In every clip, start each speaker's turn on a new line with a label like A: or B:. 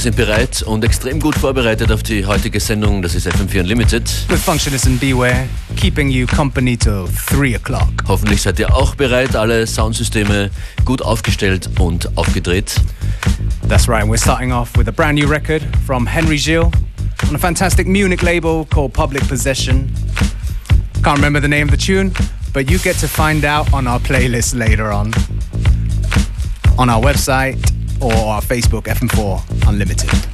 A: Wir sind bereit und extrem gut vorbereitet auf die heutige Sendung. Das ist FM4 Unlimited.
B: With Functionist and Beware, keeping you company till 3 o'clock.
A: Hoffentlich seid ihr auch bereit, alle Soundsysteme gut aufgestellt und aufgedreht.
B: That's right, we're starting off with a brand new record from Henry Gilles on a fantastic Munich label called Public Possession. Can't remember the name of the tune, but you get to find out on our playlist later on. On our website or our Facebook FM4 Unlimited.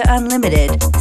C: Unlimited.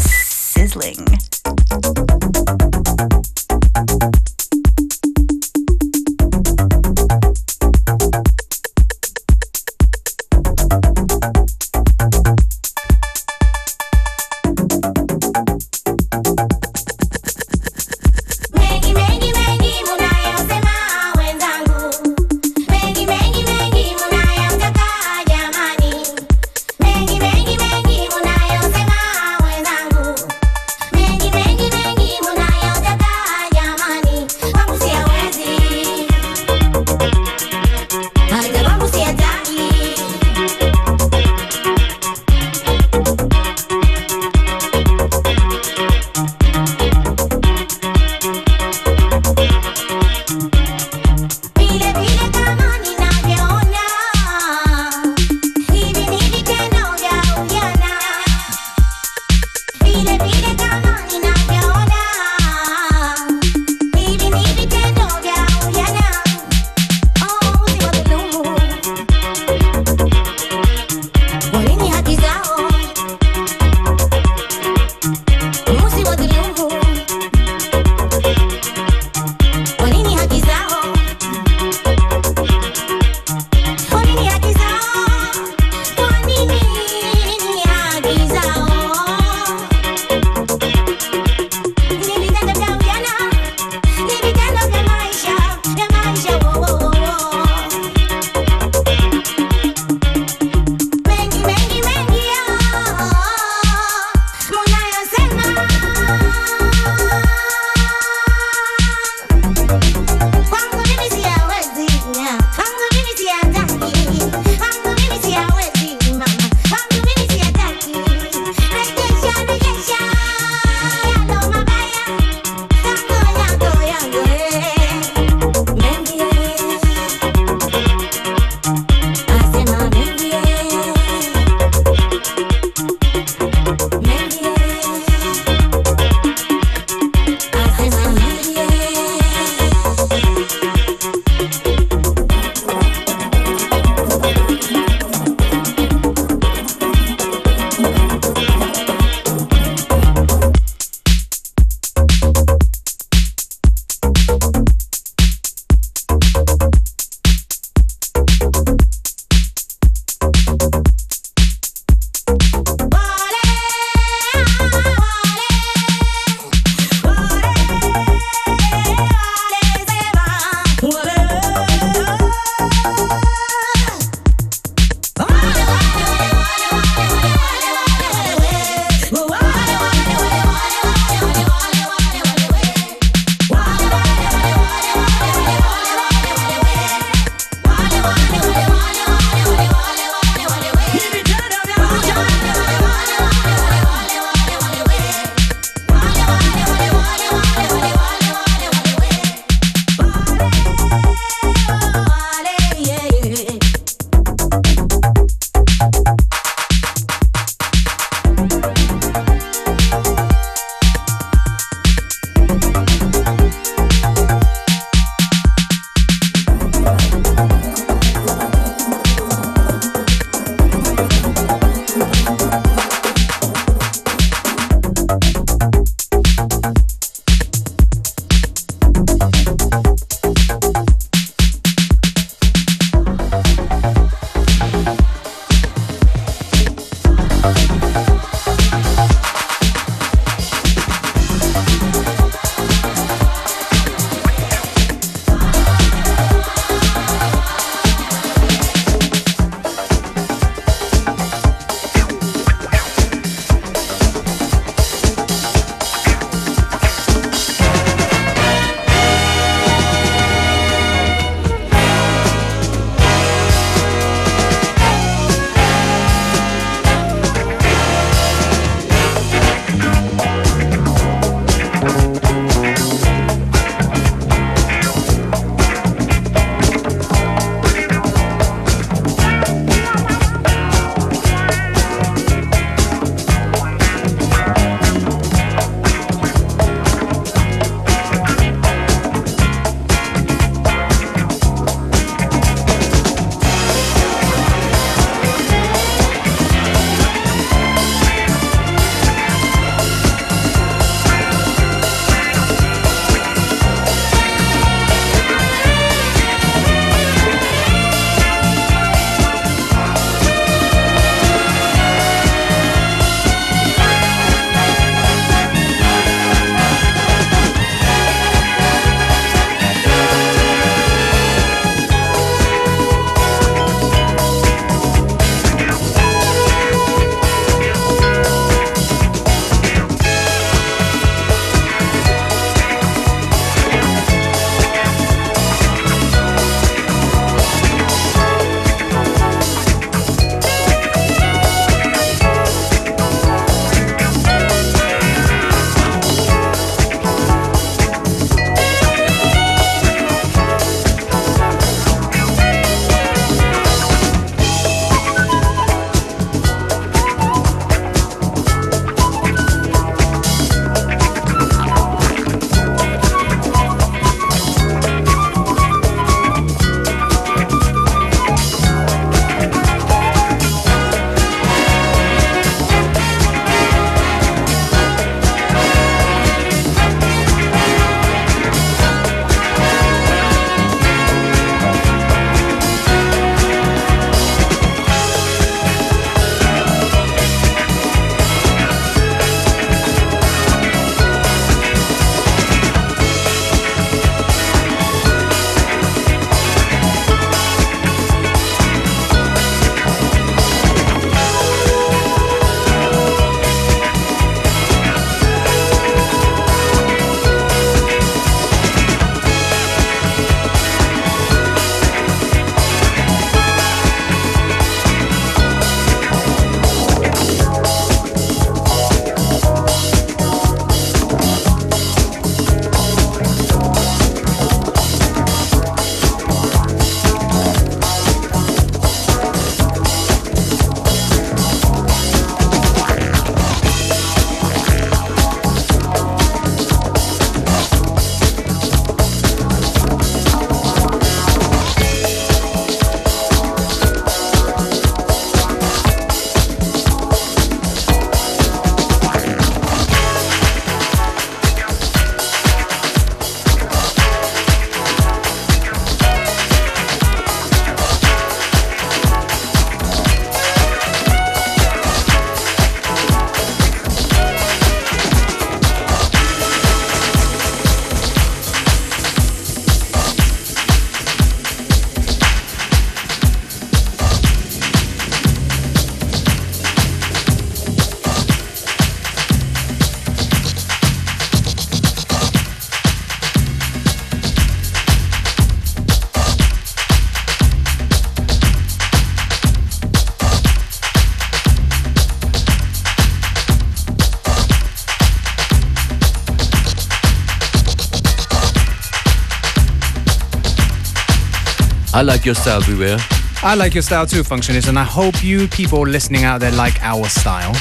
A: I like your style, beware.
B: I like your style too, Functionist, and I hope you people listening out there like our style.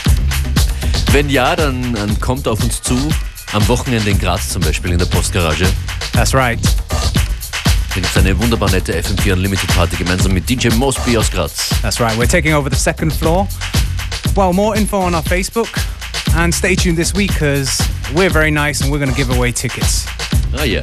A: Wenn ja, dann, dann kommt auf uns zu. Am Wochenende in Graz zum Beispiel in der Postgarage.
B: That's right.
A: Da gibt es eine wunderbar nette FM4 Unlimited Party gemeinsam mit DJ Mosby aus Graz.
B: That's right. We're taking over the second floor. Well, more info on our Facebook. And stay tuned this week because we're very nice and we're going to give away tickets.
A: Ah,
D: oh, ja.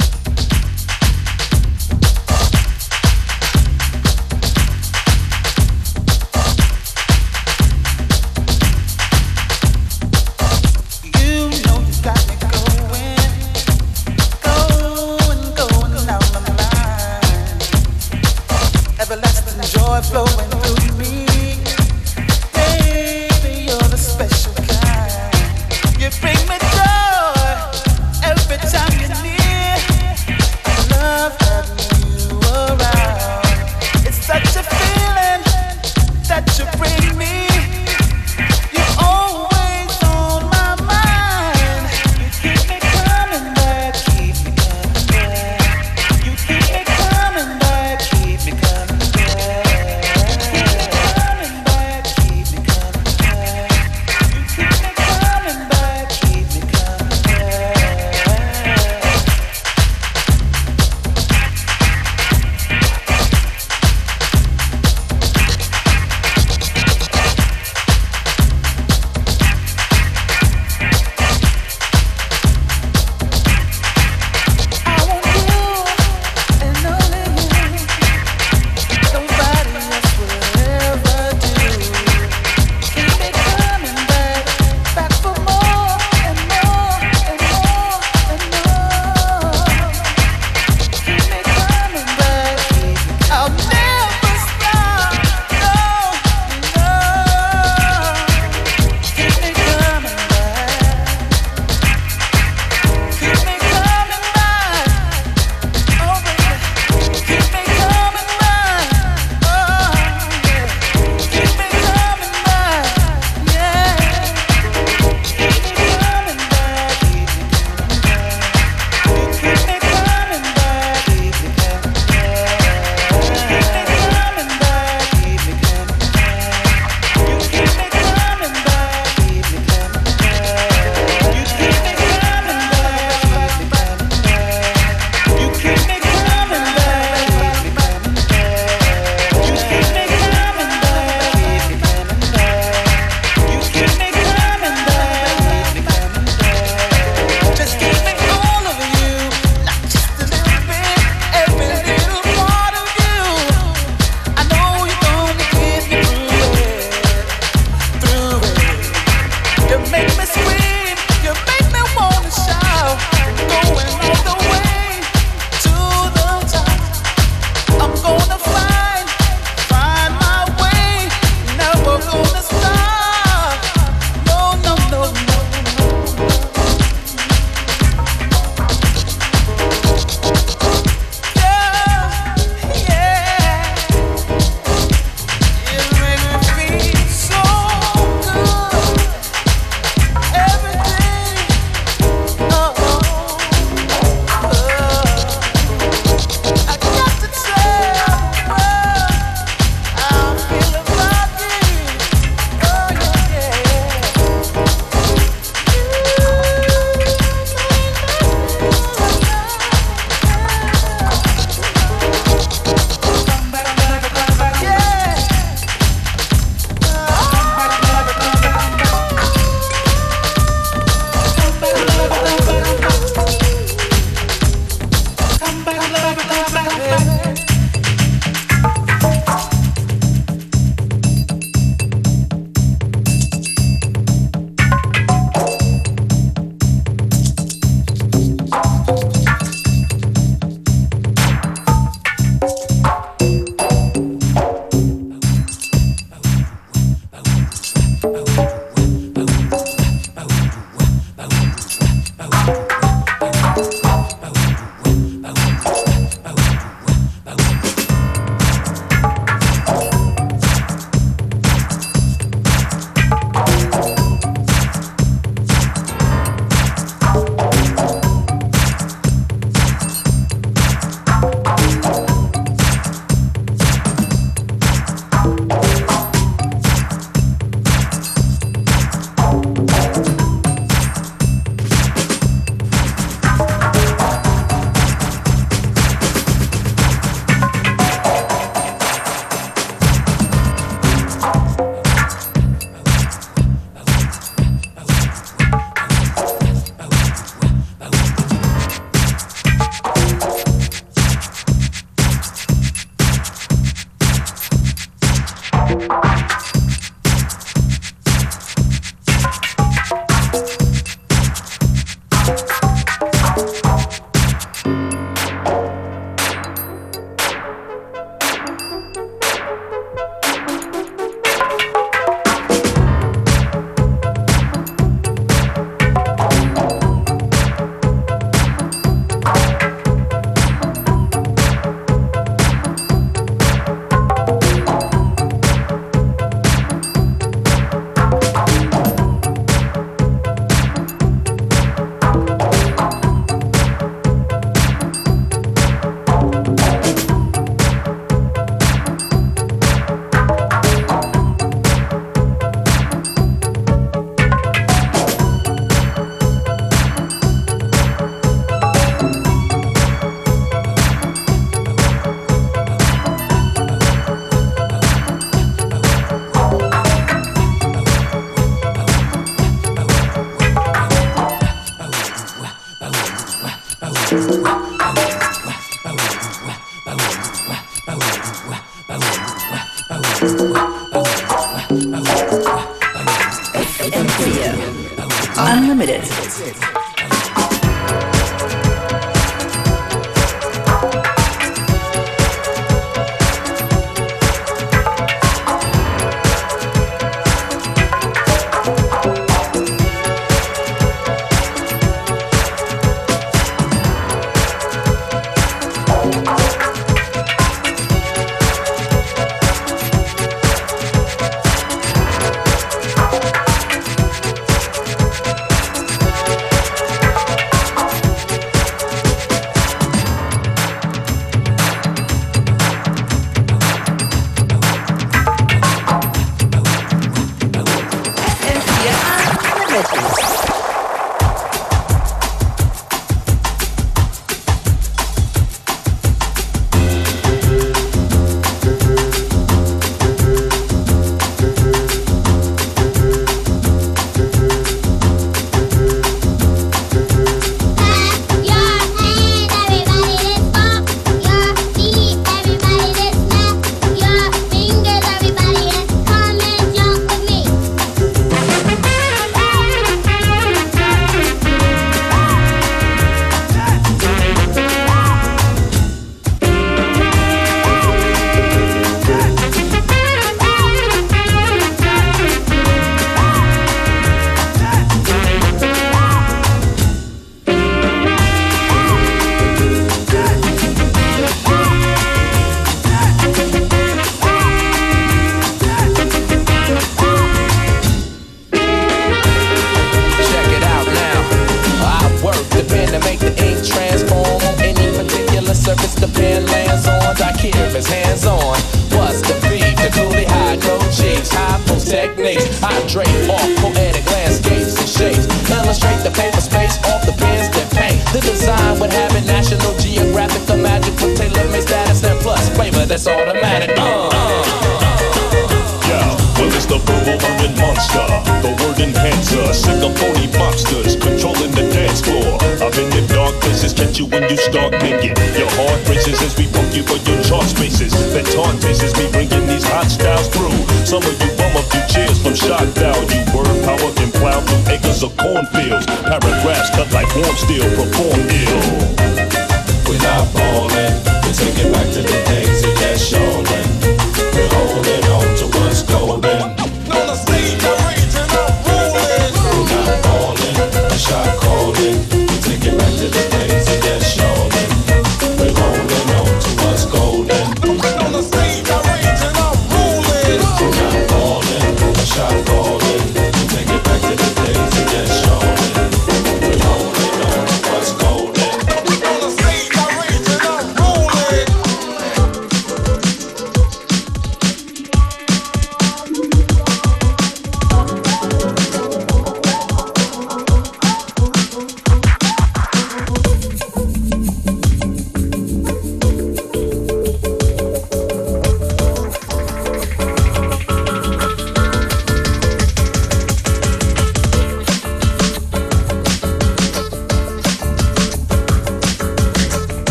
D: Você.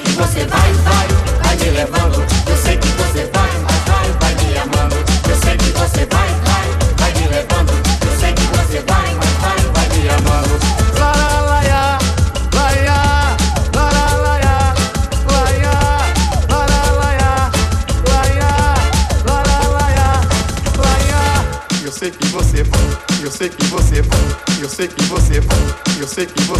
D: que você vai, vai, vai me levando. Eu sei que você vai, vai, vai, vai me amando. Eu sei que você vai, vai, vai me levando. Eu sei que você vai, vai, vai, vai me amando. Lá, lá, lá, lá, lá, lá. Eu
E: sei que você é vai, eu sei que você é vai, eu sei que você é vai, eu sei que você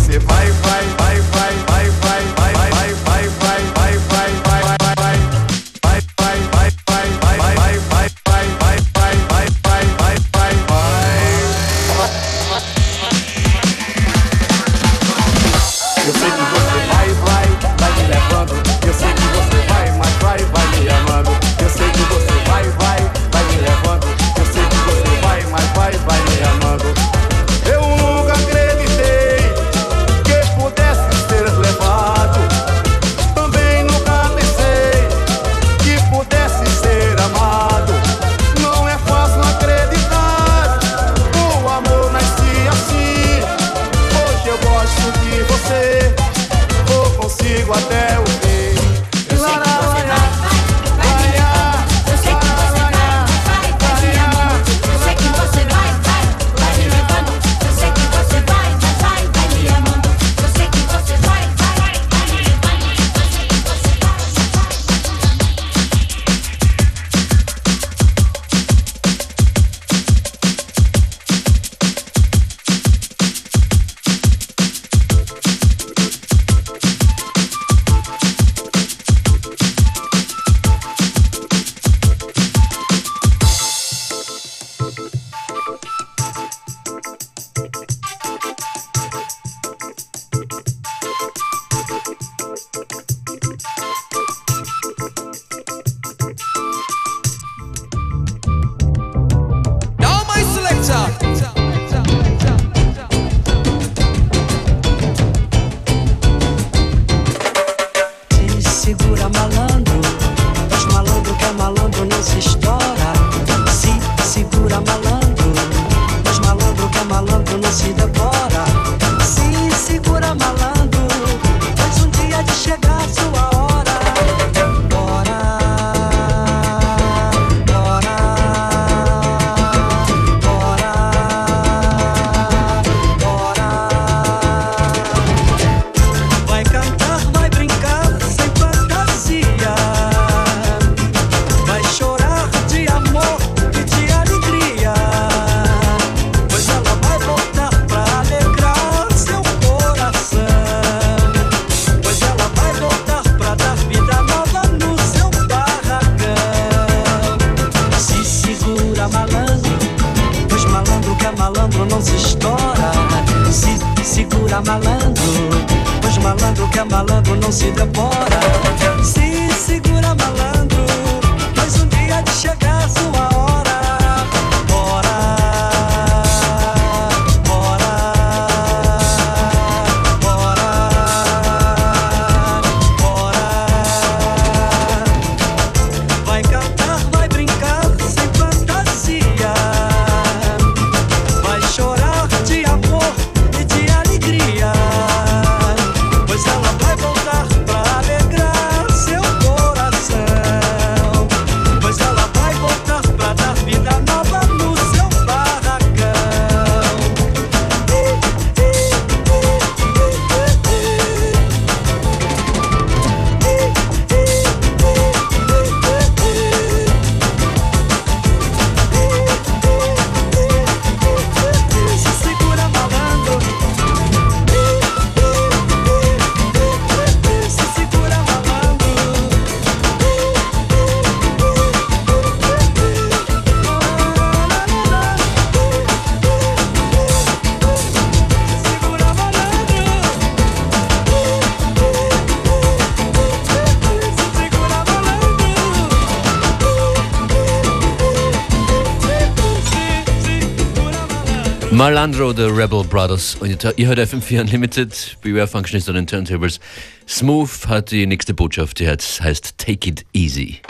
A: Malandro, The Rebel Brothers. Und ihr hört FM4 Unlimited, Beware Functionist on den Turntables. Smooth hat die nächste Botschaft, die heißt Take It Easy.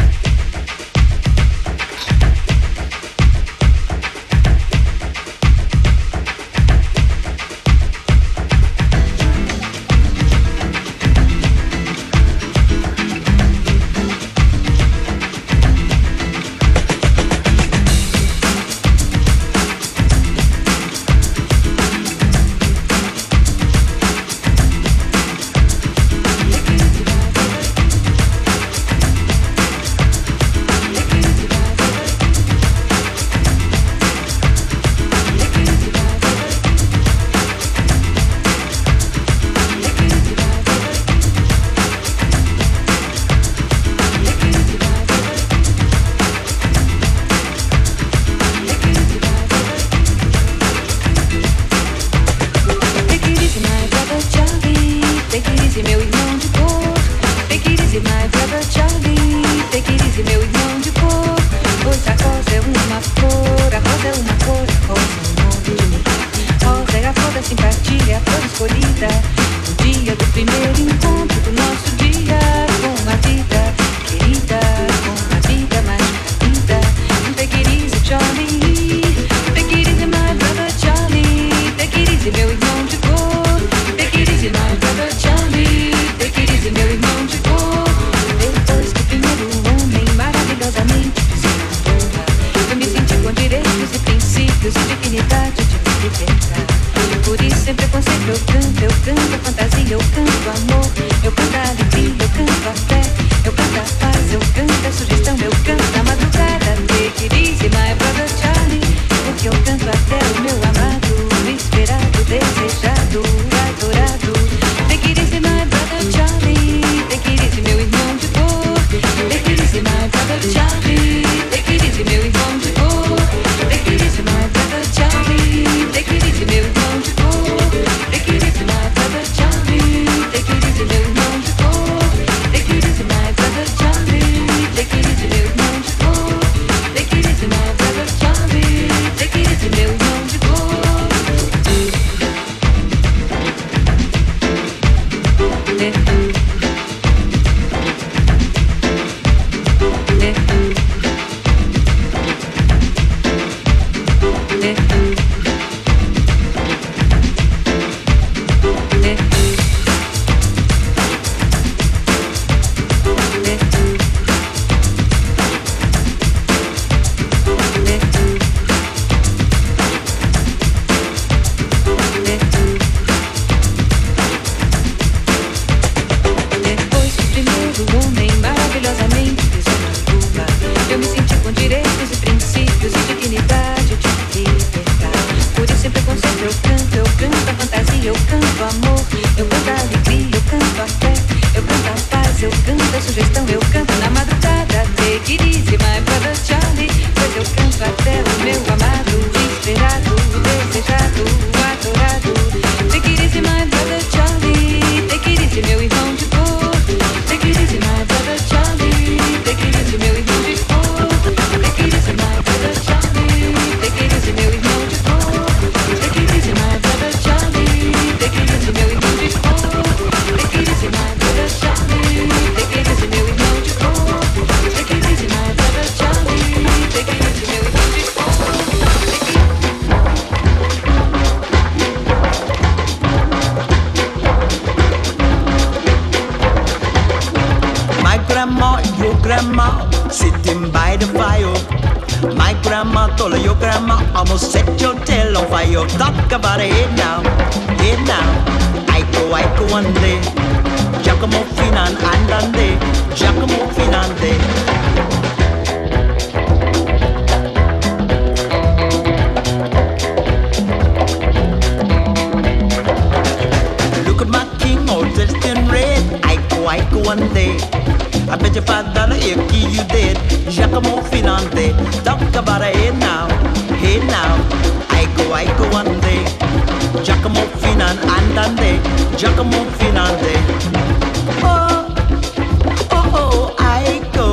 F: grandma sitting by the fire. My grandma told your grandma almost set your tail on fire. Talk about it now, it now. Aiko, Aiko, one day. Giacomo Finan, andande. Giacomo Finande. one day I bet your five dollar icky you did. Giacomo Filante, talk about it hey now, hey now. I go, I go one day. Giacomo Finan andante, Giacomo Finante. Oh, oh, oh, oh, I go.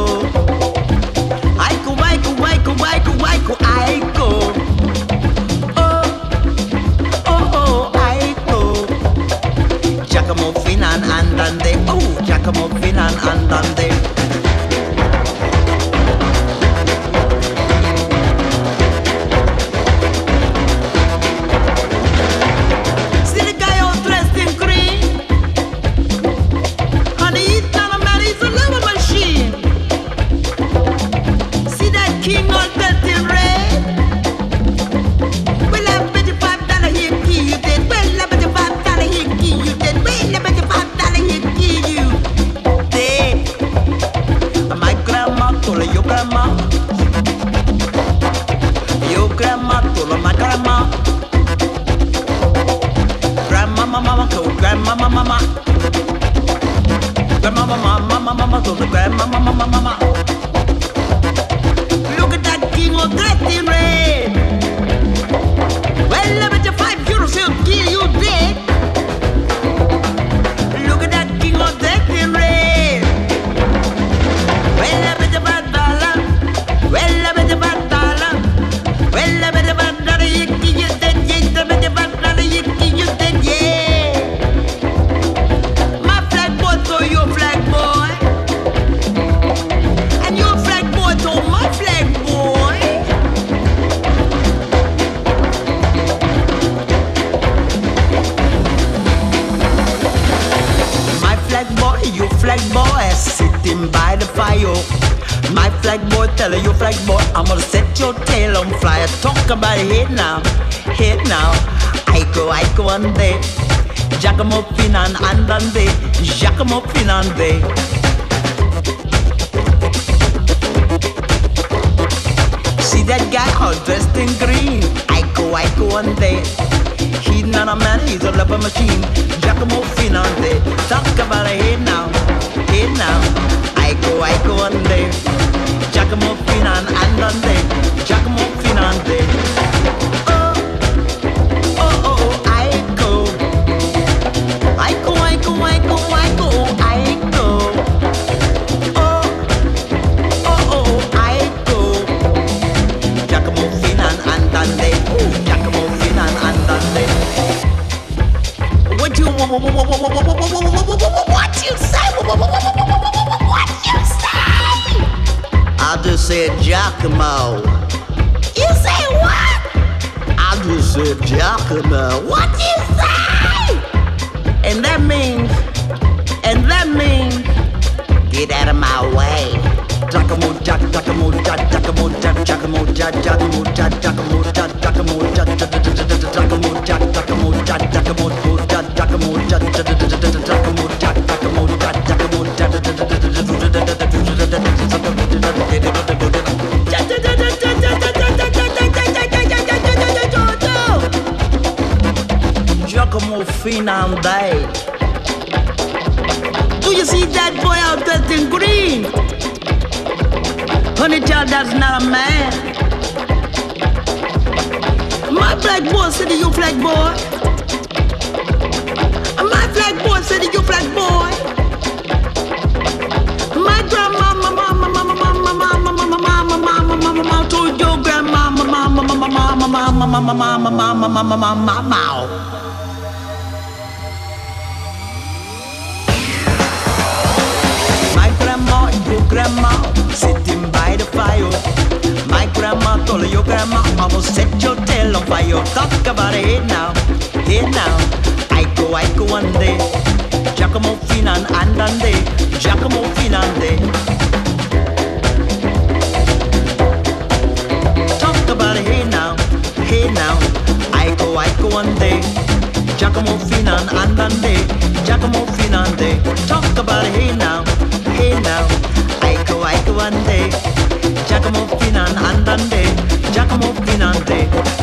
F: I go, I go, I go, I go, I go, I go. Oh, oh, oh, oh I go. Giacomo Finan andante, oh, Giacomo Finan andante. told my grandma. Grandma, mama, told grandma, mama. Grandma, mama, mama, mama told grandma, mama, mama. Look at that king of great in red. Well, I bet you five euros he'll kill you. Flag boy tell you flag boy, I'm gonna set your tail on fire. Talk about it now, hit now. I go, I go on day. Giacomo Finan and andande, Giacomo Finande. See that guy all dressed in green. I go, I go one day. He's not a man, he's a rubber machine. Giacomo Finande. Talk about it now, here now. I go, I go one day. Giacomo Finan andande, Giacomo Finande. Come on. Finande. Do you see that boy out there in green? Honey child, that's not a man. My flag boy said you flag boy. My flag boy said you flag boy. My grandma, mama, mama, mama, mama, mama, mama, mama, mama, mama, mama, told your grandma, mama, mama, mama, mama, mama, mama, mama, mama, mama, mama, mama. My grandma told your grandma, will set your tail on fire. Talk about it here now, here now. I go, I go one day. Giacomo Finan andande, Giacomo Finande. Talk about it here now, here now. I go, I go one day. Giacomo Finan andande, Giacomo Finande. Talk about it here now, here now. I go, I go one day. Giacomo Finan andande,
G: estamos pinantes.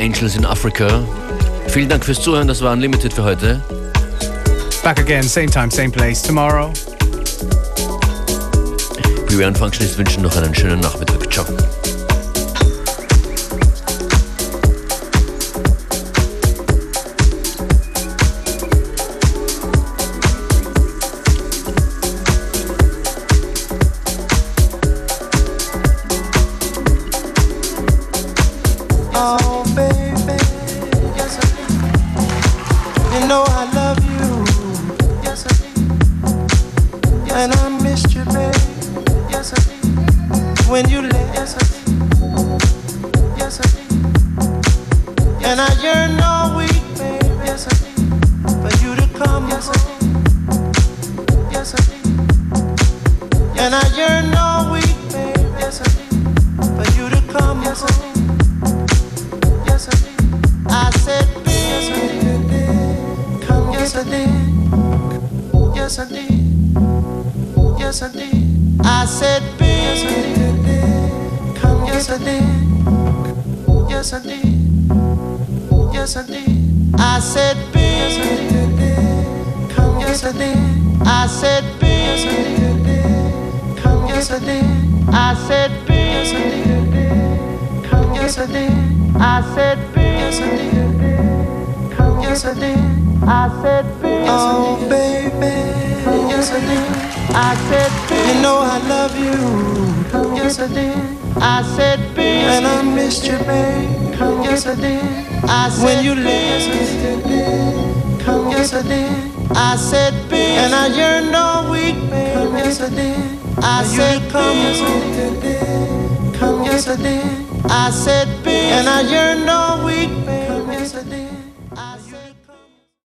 G: Angels in Africa. Vielen Dank fürs Zuhören, das war Unlimited für heute.
B: Back again, same time, same place, tomorrow.
G: Beware und Functionist wünschen noch einen schönen Nachmittag. Ciao.